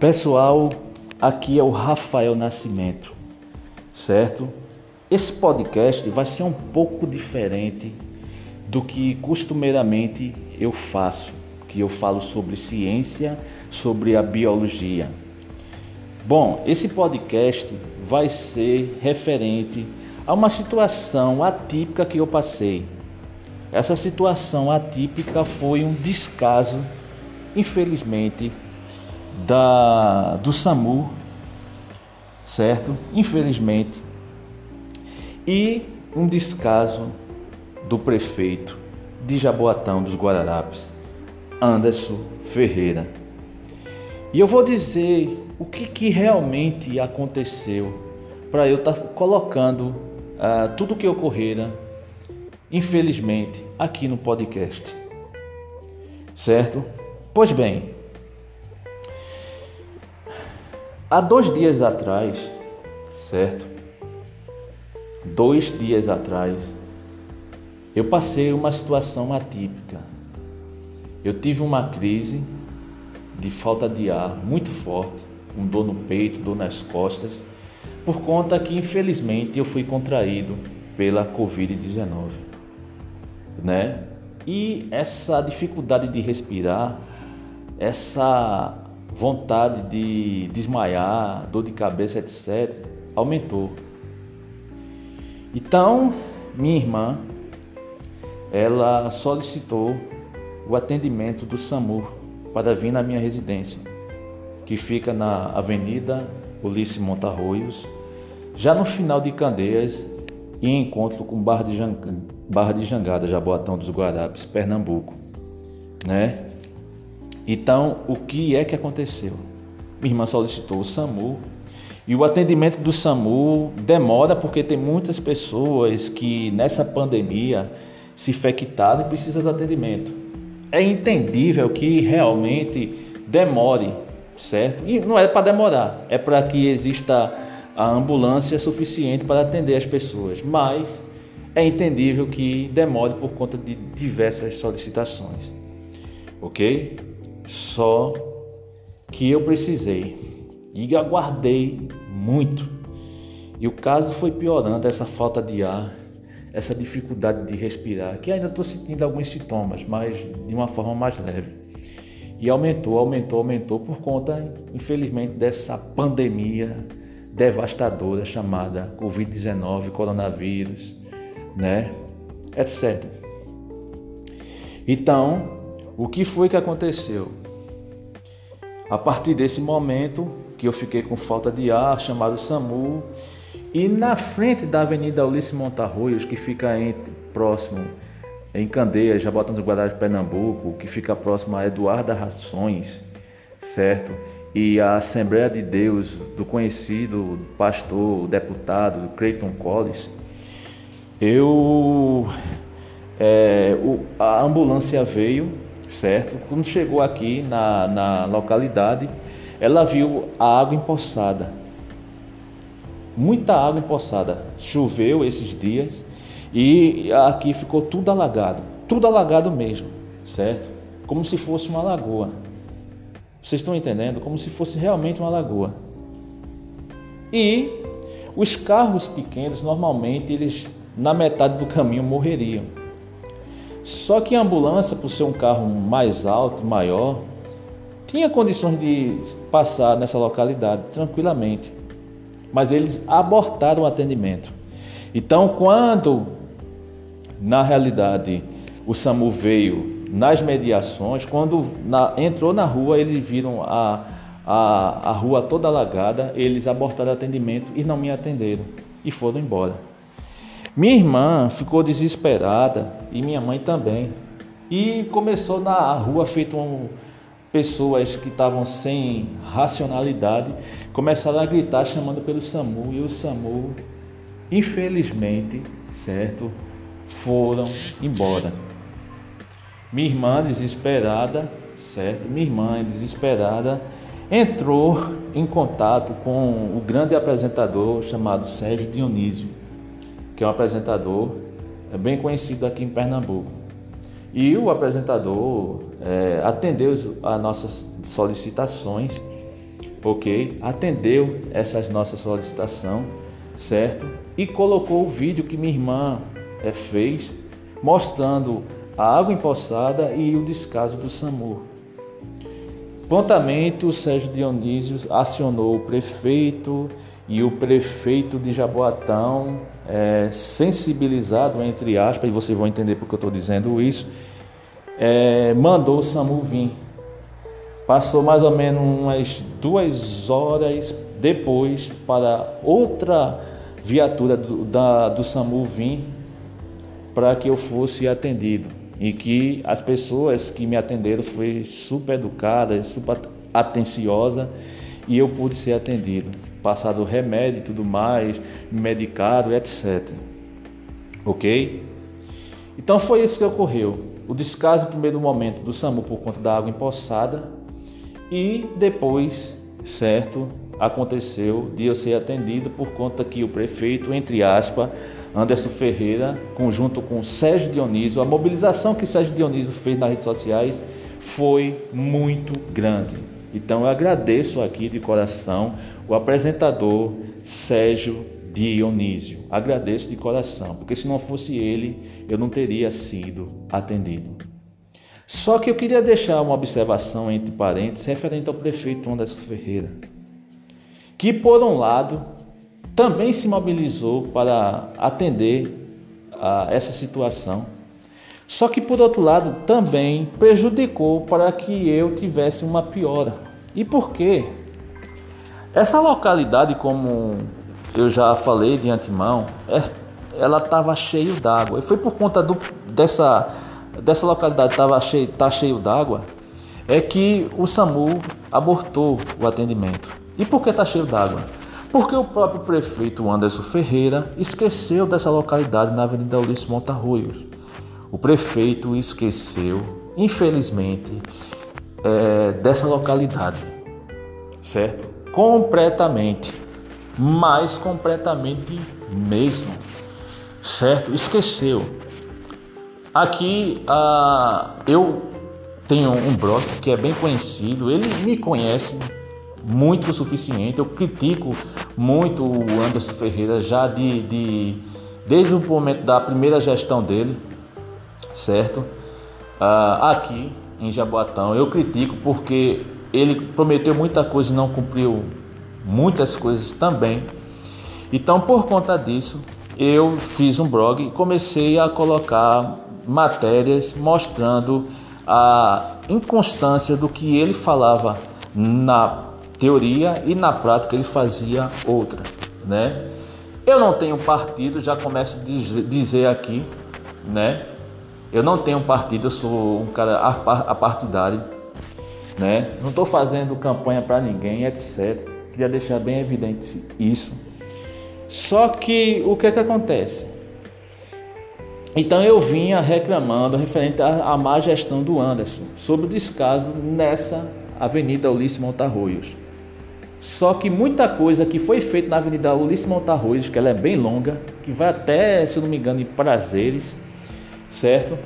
Pessoal, aqui é o Rafael Nascimento, certo? Esse podcast vai ser um pouco diferente do que costumeiramente eu faço, que eu falo sobre ciência, sobre a biologia. Bom, esse podcast vai ser referente a uma situação atípica que eu passei. Essa situação atípica foi um descaso, infelizmente, da do SAMU, certo? Infelizmente. E um descaso do prefeito de Jaboatão dos Guararapes, Anderson Ferreira. E eu vou dizer o que, que realmente aconteceu para eu estar tá colocando uh, tudo o que ocorrera, infelizmente, aqui no podcast. Certo? Pois bem, há dois dias atrás, certo? Dois dias atrás, eu passei uma situação atípica. Eu tive uma crise de falta de ar muito forte, com dor no peito, dor nas costas, por conta que infelizmente eu fui contraído pela Covid-19, né? E essa dificuldade de respirar, essa vontade de desmaiar, dor de cabeça, etc., aumentou. Então, minha irmã, ela solicitou o atendimento do SAMU para vir na minha residência, que fica na Avenida Ulisses Montarroios, já no final de Candeias e em encontro com Barra de. Barra de Jangada, Jaboatão dos Guarapes, Pernambuco, né? Então, o que é que aconteceu? Minha irmã solicitou o SAMU e o atendimento do SAMU demora porque tem muitas pessoas que nessa pandemia se infectaram e precisam de atendimento. É entendível que realmente demore, certo? E não é para demorar, é para que exista a ambulância suficiente para atender as pessoas, mas é entendível que demore por conta de diversas solicitações, ok? Só que eu precisei e aguardei muito. E o caso foi piorando, essa falta de ar, essa dificuldade de respirar, que ainda estou sentindo alguns sintomas, mas de uma forma mais leve. E aumentou, aumentou, aumentou por conta, infelizmente, dessa pandemia devastadora chamada Covid-19, coronavírus, né? etc. Então, o que foi que aconteceu? A partir desse momento que eu fiquei com falta de ar, chamado SAMU, e na frente da Avenida Ulisses Montarroios, que fica entre, próximo em Candeias, Jabotão dos de Pernambuco, que fica próximo a Eduardo Rações, certo? E a Assembleia de Deus do conhecido pastor, deputado Creighton Collins, eu é, o, a ambulância veio, certo? Quando chegou aqui na, na localidade, ela viu a água empoçada muita água empoçada. Choveu esses dias e aqui ficou tudo alagado, tudo alagado mesmo, certo? Como se fosse uma lagoa. Vocês estão entendendo? Como se fosse realmente uma lagoa. E os carros pequenos, normalmente, eles na metade do caminho morreriam. Só que a ambulância, por ser um carro mais alto, maior, tinha condições de passar nessa localidade tranquilamente mas eles abortaram o atendimento. Então, quando na realidade o SAMU veio nas mediações, quando na, entrou na rua, eles viram a, a, a rua toda alagada, eles abortaram o atendimento e não me atenderam e foram embora. Minha irmã ficou desesperada e minha mãe também. E começou na rua feito um, pessoas que estavam sem racionalidade começaram a gritar chamando pelo SAMU e o SAMU, infelizmente, certo, foram embora. Minha irmã desesperada, certo? Minha irmã desesperada entrou em contato com o grande apresentador chamado Sérgio Dionísio, que é um apresentador é bem conhecido aqui em Pernambuco. E o apresentador é, atendeu as nossas solicitações ok? Atendeu essas nossas solicitação, certo? E colocou o vídeo que minha irmã é, fez, mostrando a água empoçada e o descaso do SAMU. Prontamente o Sérgio Dionísio acionou o prefeito e o prefeito de Jaboatão, é, sensibilizado entre aspas, e vocês vão entender porque eu estou dizendo isso, é, mandou o SAMU vir. Passou mais ou menos umas duas horas depois para outra viatura do, da, do SAMU vir para que eu fosse atendido e que as pessoas que me atenderam foi super educada, super atenciosa e eu pude ser atendido, passado remédio e tudo mais, medicado, etc. Ok? Então foi isso que ocorreu. O descaso no primeiro momento do SAMU por conta da água empoçada e depois, certo, aconteceu de eu ser atendido por conta que o prefeito, entre aspas, Anderson Ferreira, conjunto com Sérgio Dionísio, a mobilização que Sérgio Dionísio fez nas redes sociais foi muito grande. Então eu agradeço aqui de coração o apresentador Sérgio Dionísio. Agradeço de coração, porque se não fosse ele, eu não teria sido atendido. Só que eu queria deixar uma observação entre parênteses referente ao prefeito Anderson Ferreira, que por um lado também se mobilizou para atender a essa situação. Só que por outro lado também prejudicou para que eu tivesse uma piora. E por quê? Essa localidade, como eu já falei de antemão, é, ela estava cheia d'água. E foi por conta do, dessa, dessa localidade estava cheio, tá cheio d'água, é que o SAMU abortou o atendimento. E por que está cheio d'água? Porque o próprio prefeito Anderson Ferreira esqueceu dessa localidade na Avenida Ulisses Montarruios. O prefeito esqueceu, infelizmente, é, dessa localidade, certo? Completamente, mas completamente mesmo, certo? Esqueceu. Aqui ah, eu tenho um brother que é bem conhecido, ele me conhece, muito o suficiente. Eu critico muito o Anderson Ferreira já de, de desde o momento da primeira gestão dele, certo? Uh, aqui em Jaboatão eu critico porque ele prometeu muita coisa e não cumpriu muitas coisas também. Então, por conta disso, eu fiz um blog e comecei a colocar matérias mostrando a inconstância do que ele falava na teoria e na prática ele fazia outra, né? Eu não tenho partido, já começo a dizer aqui, né? Eu não tenho partido, eu sou um cara apartidário, né? Não estou fazendo campanha para ninguém, etc. Queria deixar bem evidente isso. Só que o que é que acontece? Então eu vinha reclamando referente à, má gestão do Anderson sobre o descaso nessa Avenida Ulisses Montarroios. Só que muita coisa que foi feita na Avenida Ulisses Montarroios, que ela é bem longa, que vai até, se não me engano, em Prazeres, certo?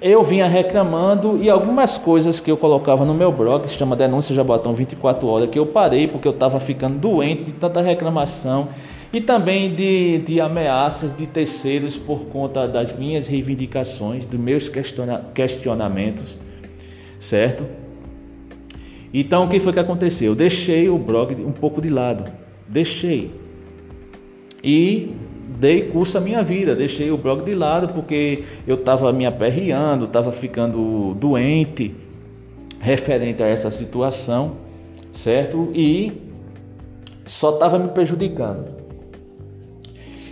Eu vinha reclamando e algumas coisas que eu colocava no meu blog, que se chama Denúncia Jabotão 24 Horas, que eu parei porque eu estava ficando doente de tanta reclamação e também de, de ameaças de terceiros por conta das minhas reivindicações, dos meus questionamentos, certo? Então o que foi que aconteceu? Eu deixei o blog um pouco de lado, deixei e dei curso à minha vida, deixei o blog de lado porque eu estava me aperreando, estava ficando doente referente a essa situação, certo? E só estava me prejudicando.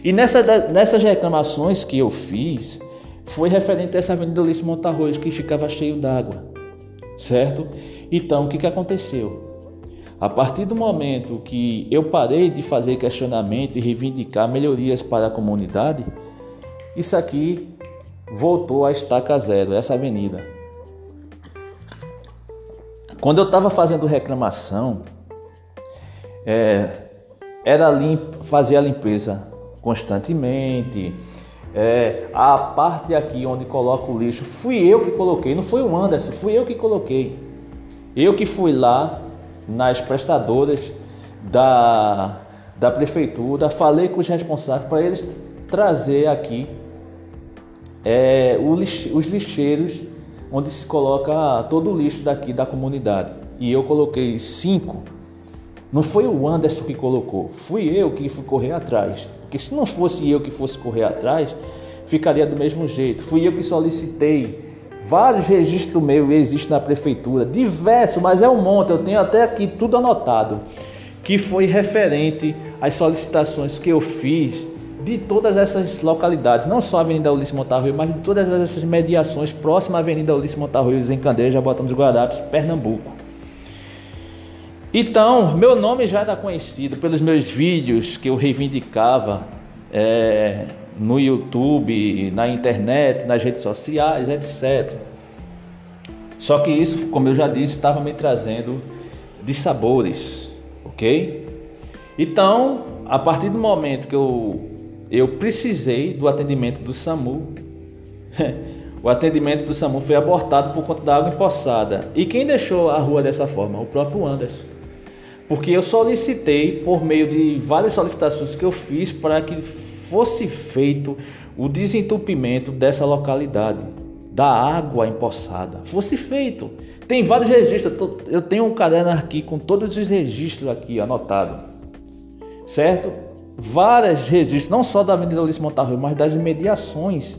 E nessa, nessas reclamações que eu fiz, foi referente a essa Avenida Ulisses Montarroz que ficava cheio d'água, certo? Então, o que, que aconteceu? A partir do momento que eu parei de fazer questionamento e reivindicar melhorias para a comunidade, isso aqui voltou a estaca zero, essa avenida. Quando eu estava fazendo reclamação, é, era fazer a limpeza constantemente. É, a parte aqui onde coloco o lixo, fui eu que coloquei, não foi o Anderson, fui eu que coloquei. Eu que fui lá nas prestadoras da, da prefeitura, falei com os responsáveis para eles trazer aqui é, os lixeiros onde se coloca todo o lixo daqui da comunidade. E eu coloquei cinco. Não foi o Anderson que colocou, fui eu que fui correr atrás. Porque se não fosse eu que fosse correr atrás, ficaria do mesmo jeito. Fui eu que solicitei. Vários registros meus existem na prefeitura, diversos, mas é um monte. Eu tenho até aqui tudo anotado, que foi referente às solicitações que eu fiz de todas essas localidades, não só a Avenida Ulisses Montarroio, mas de todas essas mediações próximas à Avenida Ulisses Montarroio, em Candeias, Jabotão dos Guarapes, Pernambuco. Então, meu nome já era conhecido pelos meus vídeos que eu reivindicava é, no YouTube, na internet, nas redes sociais, etc. Só que isso, como eu já disse, estava me trazendo dissabores, ok? Então, a partir do momento que eu eu precisei do atendimento do SAMU. o atendimento do SAMU foi abortado por conta da água empoçada. E quem deixou a rua dessa forma? O próprio Anderson. Porque eu solicitei, por meio de várias solicitações que eu fiz, para que fosse feito o desentupimento dessa localidade, da água empoçada. Fosse feito. Tem vários registros. Eu tenho um caderno aqui com todos os registros aqui anotados. Certo? vários registros, não só da Avenida Ulisses Montarro, mas das imediações,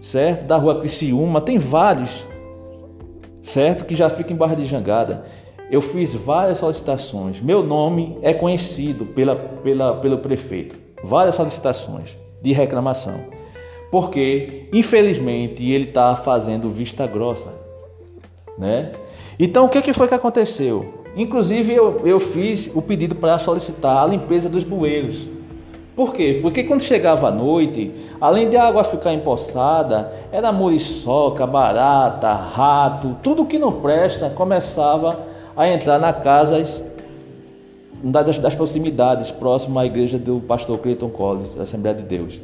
certo? Da Rua Criciúma, tem vários, certo? Que já fica em Barra de Jangada. Eu fiz várias solicitações. Meu nome é conhecido pela, pela, pelo prefeito. Várias solicitações de reclamação. Porque, infelizmente, ele está fazendo vista grossa. Né? Então, o que, que foi que aconteceu? Inclusive, eu, eu fiz o pedido para solicitar a limpeza dos bueiros. Por quê? Porque quando chegava a noite, além de a água ficar empoçada, era muriçoca, barata, rato, tudo que não presta começava a entrar nas casas das, das proximidades, próximo à igreja do pastor Clayton Collins, da Assembleia de Deus.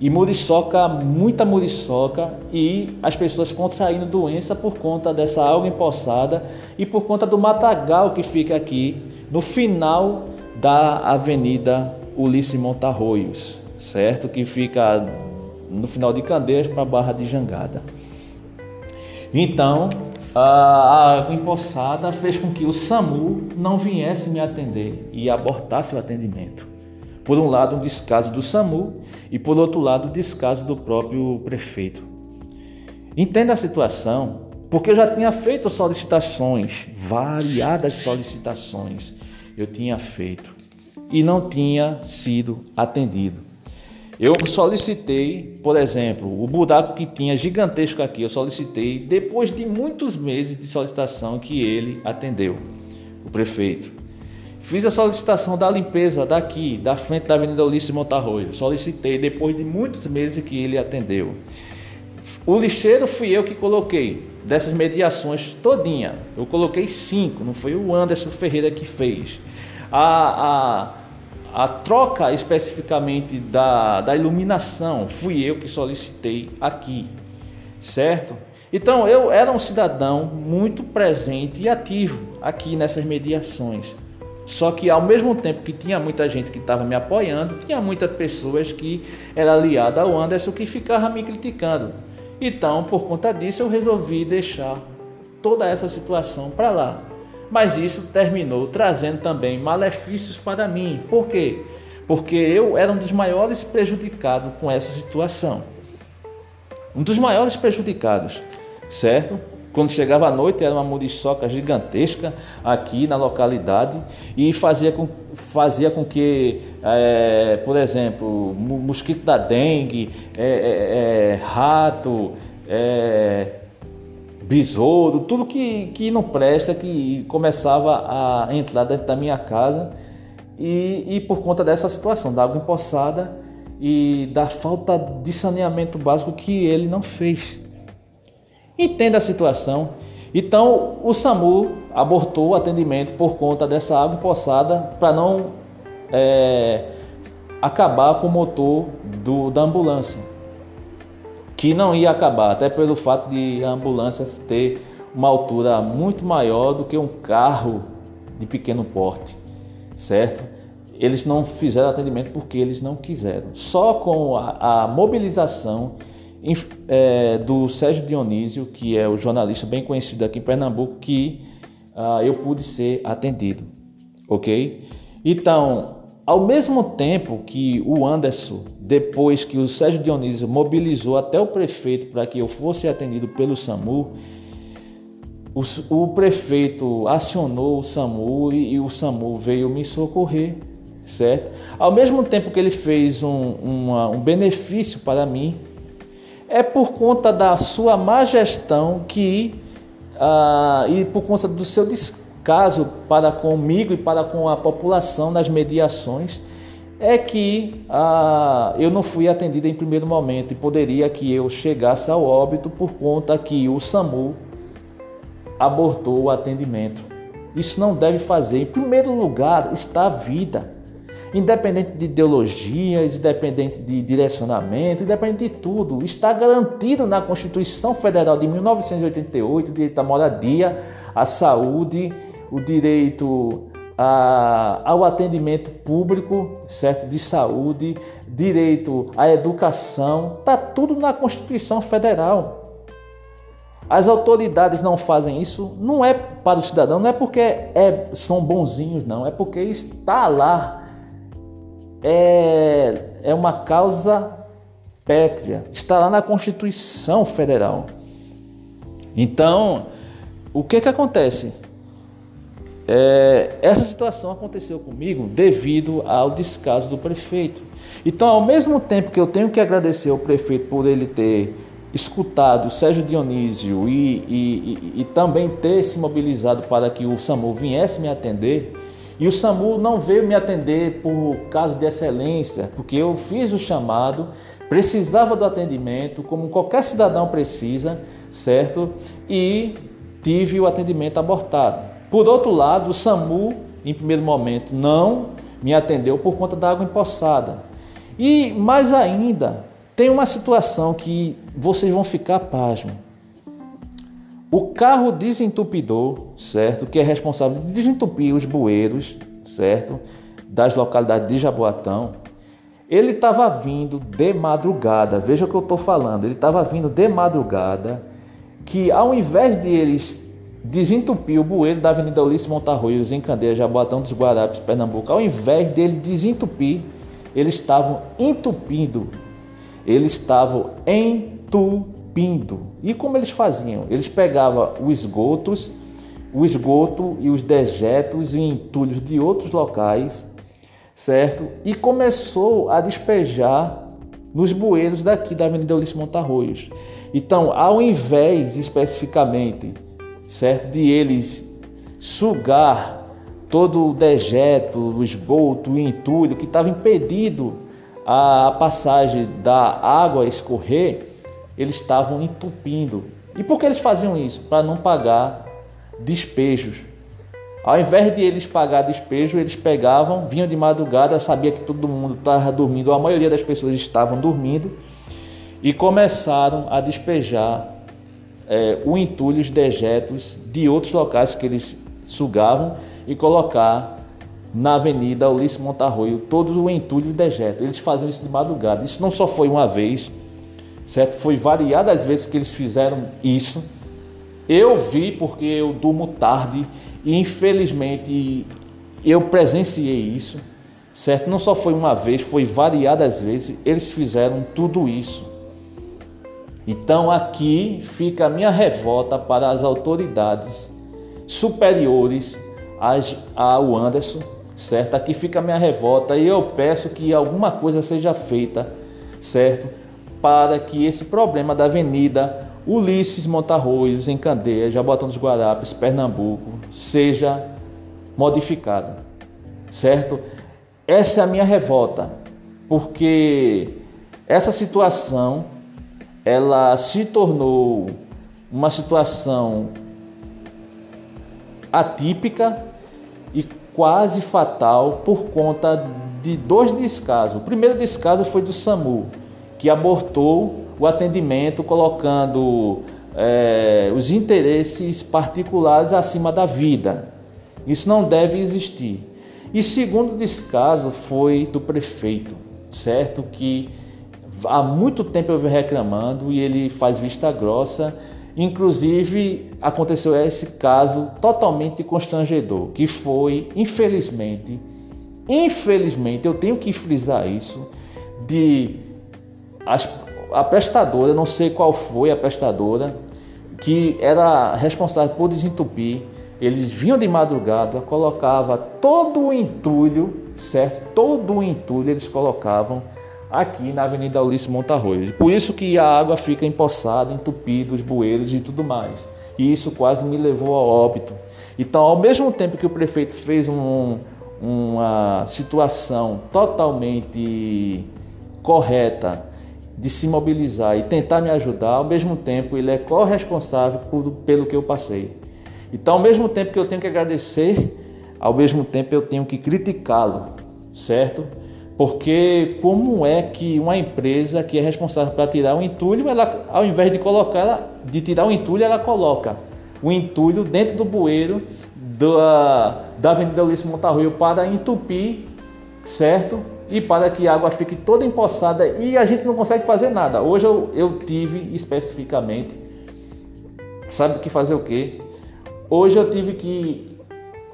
E muriçoca, muita muriçoca e as pessoas contraindo doença por conta dessa água empoçada e por conta do matagal que fica aqui no final da Avenida Ulisses Montarroios, certo? Que fica no final de Candeias para Barra de Jangada. Então, a água empoçada fez com que o SAMU não viesse me atender e abortasse o atendimento. Por um lado, um descaso do SAMU e, por outro lado, o descaso do próprio prefeito. Entenda a situação, porque eu já tinha feito solicitações, variadas solicitações, eu tinha feito e não tinha sido atendido. Eu solicitei, por exemplo, o buraco que tinha gigantesco aqui, eu solicitei depois de muitos meses de solicitação que ele atendeu, o prefeito. Fiz a solicitação da limpeza daqui, da frente da Avenida Ulisses Montarroio. Solicitei depois de muitos meses que ele atendeu. O lixeiro fui eu que coloquei, dessas mediações todinha. Eu coloquei cinco, não foi o Anderson Ferreira que fez. A, a, a troca especificamente da, da iluminação, fui eu que solicitei aqui, certo? Então eu era um cidadão muito presente e ativo aqui nessas mediações. Só que ao mesmo tempo que tinha muita gente que estava me apoiando, tinha muitas pessoas que era aliada ao Anderson que ficava me criticando. Então, por conta disso, eu resolvi deixar toda essa situação para lá. Mas isso terminou trazendo também malefícios para mim. Por quê? Porque eu era um dos maiores prejudicados com essa situação. Um dos maiores prejudicados, certo? Quando chegava à noite era uma muriçoca gigantesca aqui na localidade e fazia com, fazia com que, é, por exemplo, mosquito da dengue, é, é, rato, besouro, tudo que, que não presta, que começava a entrar dentro da minha casa e, e por conta dessa situação, da água empoçada e da falta de saneamento básico que ele não fez. Entenda a situação. Então, o SAMU abortou o atendimento por conta dessa água empoçada para não é, acabar com o motor do, da ambulância que não ia acabar, até pelo fato de a ambulância ter uma altura muito maior do que um carro de pequeno porte, certo? Eles não fizeram atendimento porque eles não quiseram. Só com a, a mobilização é, do Sérgio Dionísio, que é o jornalista bem conhecido aqui em Pernambuco, que uh, eu pude ser atendido, ok? Então, ao mesmo tempo que o Anderson, depois que o Sérgio Dionísio mobilizou até o prefeito para que eu fosse atendido pelo SAMU, o, o prefeito acionou o SAMU e, e, o SAMU veio me socorrer, certo? Ao mesmo tempo que ele fez um, uma, um benefício para mim, é por conta da sua má gestão que, ah, e por conta do seu descanso, caso para comigo e para com a população nas mediações é que ah, eu não fui atendido em primeiro momento e poderia que eu chegasse ao óbito por conta que o SAMU abortou o atendimento. Isso não deve fazer. Em primeiro lugar está a vida. Independente de ideologias, independente de direcionamento, independente de tudo, está garantido na Constituição Federal de 1988 o direito à moradia, à saúde o direito a, ao atendimento público, certo? De saúde, direito à educação, está tudo na Constituição Federal. As autoridades não fazem isso, não é para o cidadão, não é porque é, são bonzinhos, não, é porque está lá. É, é uma causa pétrea, está lá na Constituição Federal. Então, o que que acontece? É, essa situação aconteceu comigo devido ao descaso do prefeito. Então, ao mesmo tempo que eu tenho que agradecer ao prefeito por ele ter escutado Sérgio Dionísio e, e, e, e também ter se mobilizado para que o SAMU viesse me atender, e o SAMU não veio me atender por caso de excelência, porque eu fiz o chamado, precisava do atendimento, como qualquer cidadão precisa, certo? E tive o atendimento abortado. Por outro lado, o SAMU, em primeiro momento, não me atendeu por conta da água empoçada. E mais ainda, tem uma situação que vocês vão ficar pasmo. O carro desentupidor, certo, que é responsável de desentupir os bueiros, certo, das localidades de Jaboatão, ele estava vindo de madrugada. Veja o que eu estou falando. Ele estava vindo de madrugada, que ao invés de eles desentupir o bueiro da Avenida Ulisses Montarroios em Candeia, Jaboatão dos Guarapes, Pernambuco. Ao invés dele desentupir, eles estavam entupindo. Eles estavam entupindo. E como eles faziam? Eles pegavam os esgotos, o esgoto e os dejetos e entulhos de outros locais, certo? E começou a despejar nos bueiros daqui da Avenida Ulisses Montarroios. Então, ao invés especificamente certo? De eles sugar todo o dejeto, o esgoto, o entulho que estava impedido a passagem da água escorrer, eles estavam entupindo. E por que eles faziam isso? Para não pagar despejos. Ao invés de eles pagar despejo, eles pegavam, vinham de madrugada, sabia que todo mundo estava dormindo, a maioria das pessoas estavam dormindo, e começaram a despejar é, o entulho, os dejetos de outros locais que eles sugavam e colocar na Avenida Ulisses Montarroio todo o entulho e dejeto. Eles faziam isso de madrugada. Isso não só foi uma vez, certo? Foi variadas vezes que eles fizeram isso. Eu vi porque eu durmo tarde e infelizmente eu presenciei isso, certo? Não só foi uma vez, foi variadas vezes. Eles fizeram tudo isso. Então aqui fica a minha revolta para as autoridades superiores ao Anderson, certo? Aqui fica a minha revolta e eu peço que alguma coisa seja feita, certo? Para que esse problema da avenida Ulisses Montarroios, em Candeia, Jabotão dos Guarapes, Pernambuco, seja modificada, certo? Essa é a minha revolta, porque essa situação ela se tornou uma situação atípica e quase fatal por conta de dois descasos. O primeiro descaso foi do SAMU, que abortou o atendimento colocando é, os interesses particulares acima da vida. Isso não deve existir. E segundo descaso foi do prefeito, certo? Que há muito tempo eu venho reclamando e ele faz vista grossa. Inclusive aconteceu esse caso totalmente constrangedor, que foi, infelizmente, infelizmente, eu tenho que frisar isso, de as, a prestadora, não sei qual foi a prestadora, que era responsável por desentupir eles vinham de madrugada, colocava todo o entulho, certo? Todo o entulho eles colocavam aqui na Avenida Ulisses Montarroio. Por isso que a água fica empoçada, entupida, os bueiros e tudo mais. E isso quase me levou ao óbito. Então, ao mesmo tempo que o prefeito fez um, uma situação totalmente correta de se mobilizar e tentar me ajudar, ao mesmo tempo ele é corresponsável por, pelo que eu passei. Então, ao mesmo tempo que eu tenho que agradecer, ao mesmo tempo eu tenho que criticá-lo, certo? Porque como é que uma empresa que é responsável para tirar o entulho, ela, ao invés de colocar, de tirar o entulho, ela coloca o entulho dentro do bueiro da, da Avenida Ulisses Montarroio para entupir, certo? E para que a água fique toda empoçada e a gente não consegue fazer nada. Hoje eu, eu tive especificamente, sabe o que fazer o quê? Hoje eu tive que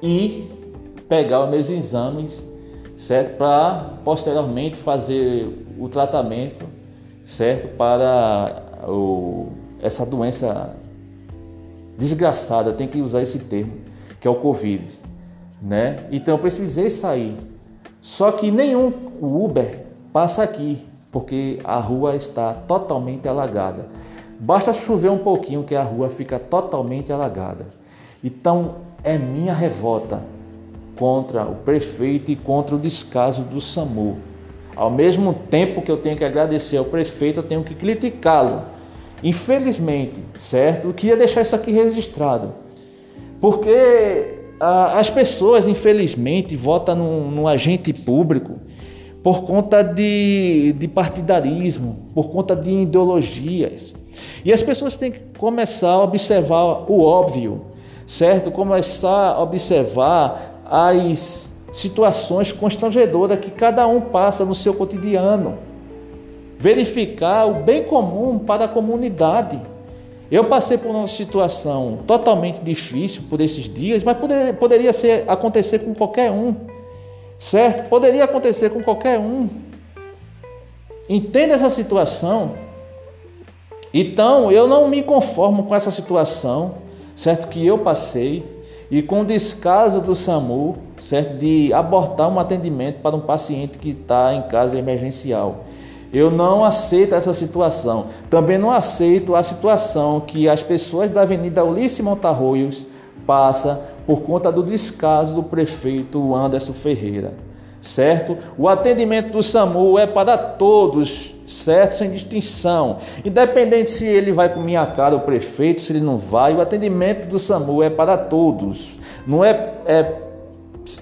ir pegar os meus exames, certo? Para posteriormente fazer o tratamento, certo? Para o, essa doença desgraçada, tem que usar esse termo, que é o Covid, né? Então eu precisei sair. Só que nenhum Uber passa aqui, porque a rua está totalmente alagada. Basta chover um pouquinho que a rua fica totalmente alagada. Então é minha revolta contra o prefeito e contra o descaso do SAMU. Ao mesmo tempo que eu tenho que agradecer ao prefeito, eu tenho que criticá-lo. Infelizmente, certo? Eu queria deixar isso aqui registrado. Porque ah, as pessoas, infelizmente, votam no, no agente público por conta de, de partidarismo, por conta de ideologias. E as pessoas têm que começar a observar o óbvio certo? Começar a observar as situações constrangedoras que cada um passa no seu cotidiano. Verificar o bem comum para a comunidade. Eu passei por uma situação totalmente difícil por esses dias, mas poderia, poderia ser, acontecer com qualquer um, certo? Poderia acontecer com qualquer um. Entenda essa situação. Então, eu não me conformo com essa situação certo? Que eu passei e com descaso do SAMU, certo? De abortar um atendimento para um paciente que está em casa emergencial. Eu não aceito essa situação. Também não aceito a situação que as pessoas da Avenida Ulisses Montarroios passam por conta do descaso do prefeito Anderson Ferreira certo? O atendimento do SAMU é para todos, certo? Sem distinção. Independente se ele vai com minha cara, o prefeito, se ele não vai, o atendimento do SAMU é para todos. Não é, é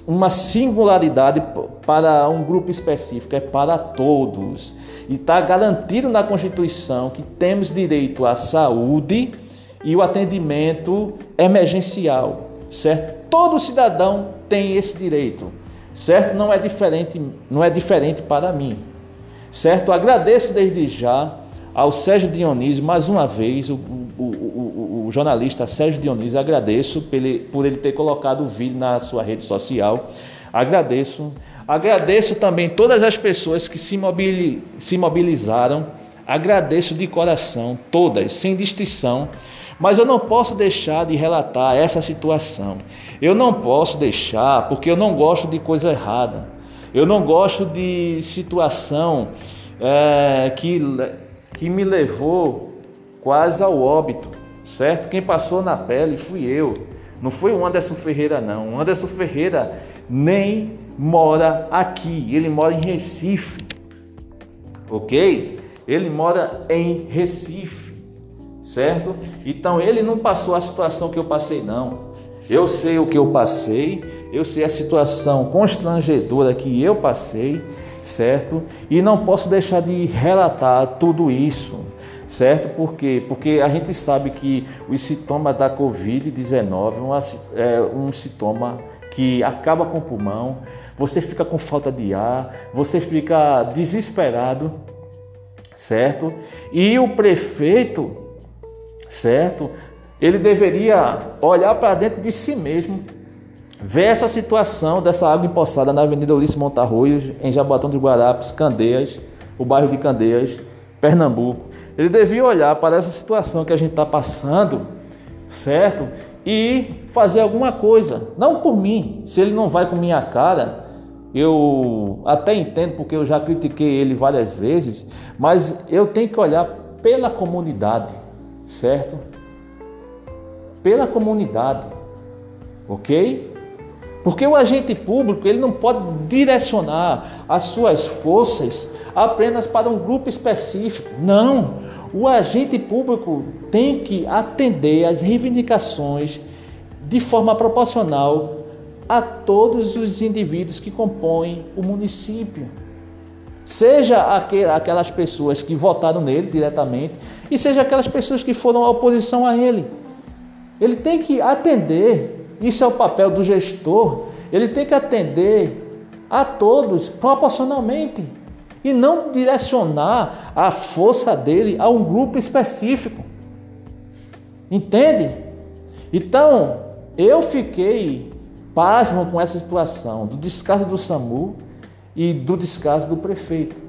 uma singularidade para um grupo específico, é para todos. E está garantido na Constituição que temos direito à saúde e o atendimento emergencial, certo? Todo cidadão tem esse direito certo? Não é diferente, não é diferente para mim, certo? Agradeço desde já ao Sérgio Dionísio mais uma vez, o, o, o, o jornalista Sérgio Dionísio, agradeço por ele, ter colocado o vídeo na sua rede social. Agradeço. Agradeço também todas as pessoas que se, mobili, se mobilizaram. Agradeço de coração, todas, sem distinção. Mas eu não posso deixar de relatar essa situação. Eu não posso deixar, porque eu não gosto de coisa errada. Eu não gosto de situação é, que, que me levou quase ao óbito, certo? Quem passou na pele fui eu. Não foi o Anderson Ferreira, não. O Anderson Ferreira nem mora aqui, ele mora em Recife, ok? Ele mora em Recife, certo? Então ele não passou a situação que eu passei, não. Eu sei o que eu passei, eu sei a situação constrangedora que eu passei, certo? E não posso deixar de relatar tudo isso, certo? Por quê? Porque a gente sabe que os sintomas da Covid-19 é um sintoma que acaba com o pulmão, você fica com falta de ar, você fica desesperado, certo? E o prefeito, certo? Ele deveria olhar para dentro de si mesmo, ver essa situação dessa água empoçada na Avenida Ulisses Montarroios, em Jaboatão dos Guarapes, Candeias, o bairro de Candeias, Pernambuco. Ele devia olhar para essa situação que a gente está passando, certo? E fazer alguma coisa. Não por mim, se ele não vai com minha cara, eu até entendo porque eu já critiquei ele várias vezes, mas eu tenho que olhar pela comunidade, certo? Pela comunidade, ok? Porque o agente público ele não pode direcionar as suas forças apenas para um grupo específico. Não. O agente público tem que atender às reivindicações de forma proporcional a todos os indivíduos que compõem o município. Seja aquelas pessoas que votaram nele diretamente e seja aquelas pessoas que foram à oposição a ele. Ele tem que atender, isso é o papel do gestor, ele tem que atender a todos proporcionalmente e não direcionar a força dele a um grupo específico. Entende? Então, eu fiquei pasmo com essa situação do descaso do SAMU e do descaso do prefeito,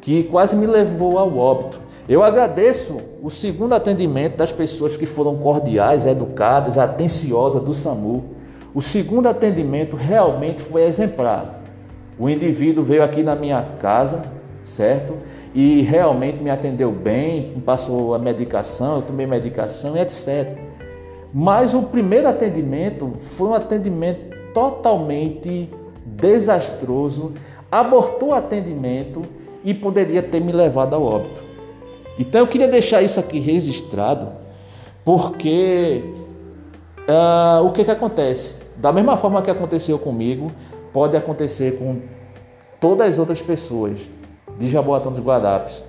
que quase me levou ao óbito. Eu agradeço o segundo atendimento das pessoas que foram cordiais, educadas, atenciosas do SAMU. O segundo atendimento realmente foi exemplar. O indivíduo veio aqui na minha casa, certo? E realmente me atendeu bem, passou a medicação, eu tomei medicação, etc. Mas o primeiro atendimento foi um atendimento totalmente desastroso, abortou o atendimento e poderia ter me levado ao óbito. Então eu queria deixar isso aqui registrado, porque uh, o que, que acontece? Da mesma forma que aconteceu comigo, pode acontecer com todas as outras pessoas de Jaboatão dos Guarapes.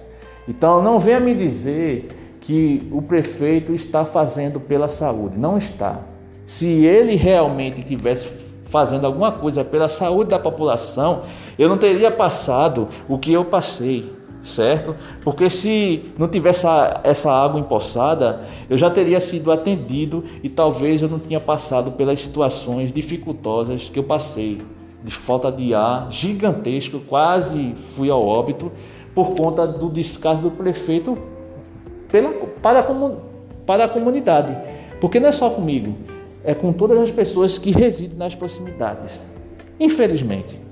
Então não venha me dizer que o prefeito está fazendo pela saúde. Não está. Se ele realmente tivesse fazendo alguma coisa pela saúde da população, eu não teria passado o que eu passei, certo? Porque se não tivesse essa água empoçada, eu já teria sido atendido e talvez eu não tinha passado pelas situações dificultosas que eu passei de falta de ar gigantesco, quase fui ao óbito por conta do descaso do prefeito pela, para, para a comunidade. Porque não é só comigo, é com todas as pessoas que residem nas proximidades. Infelizmente.